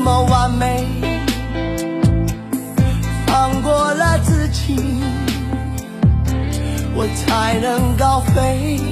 么完美放过了自己我才能高飞。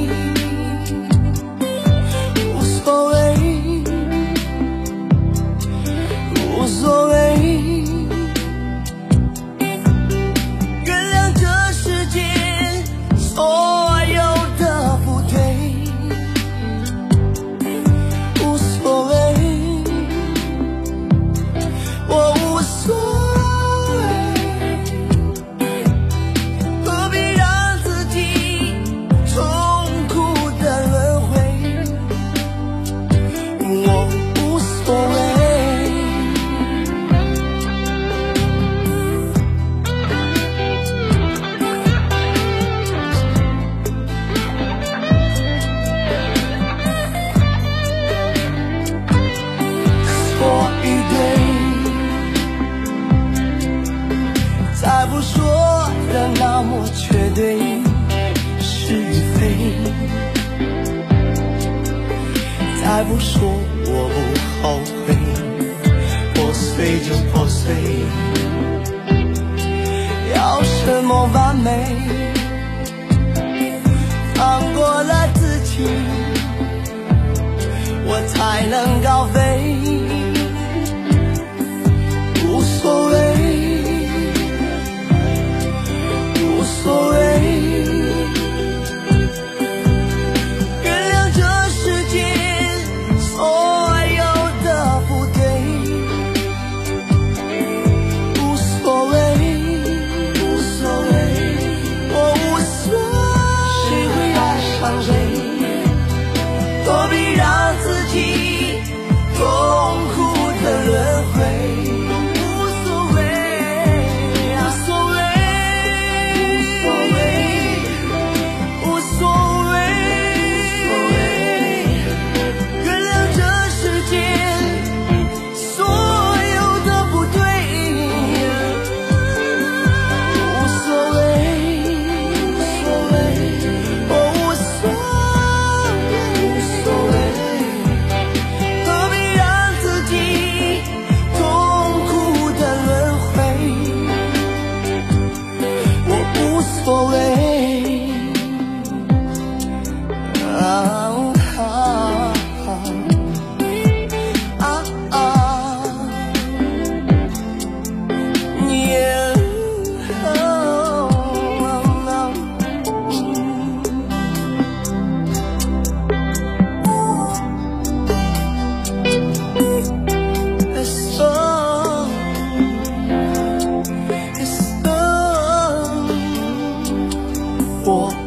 说我不好波。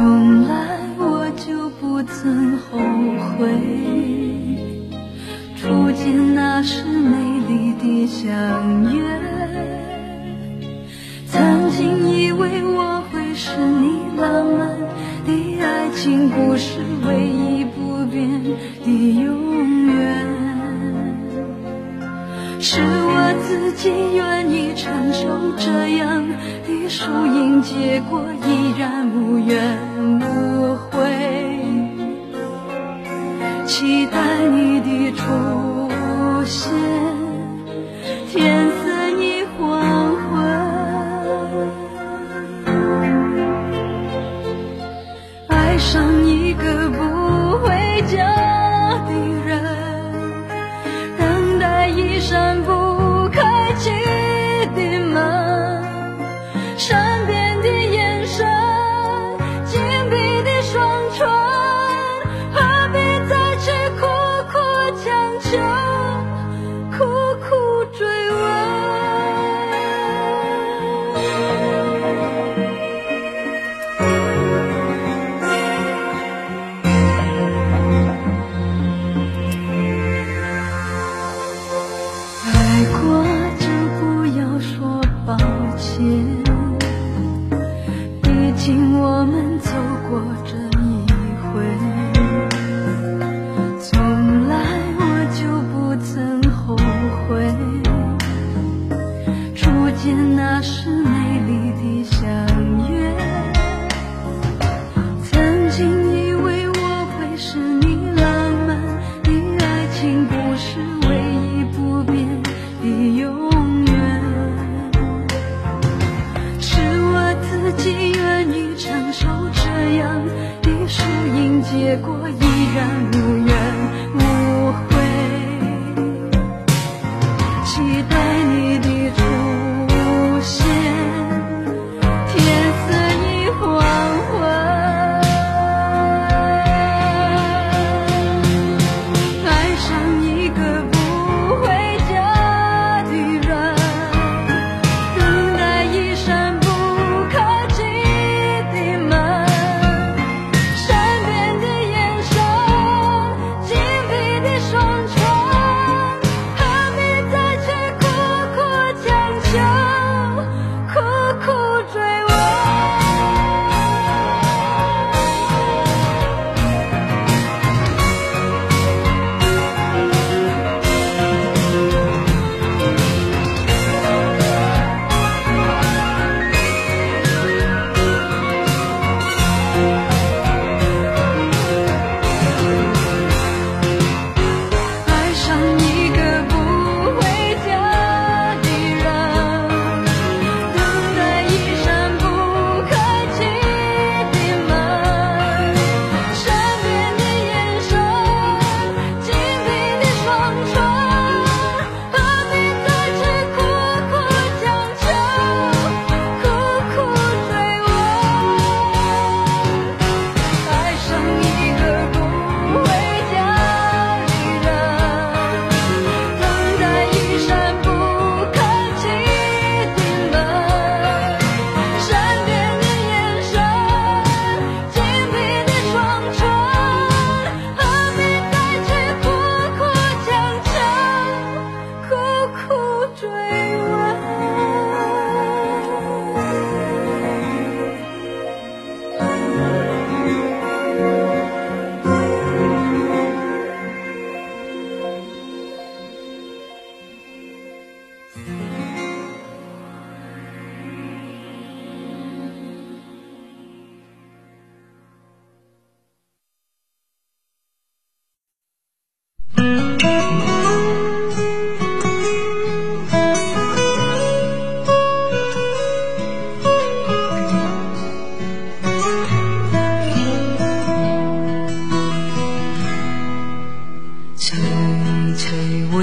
从来我就不曾后悔初见那是美丽的相约曾经以为我会是你浪漫的爱情故事唯一不变的永远。是我自己愿意承受这样的输赢结果依然无怨无悔期待你的出现天色已黄昏爱上一个不回家抱歉毕竟我们越过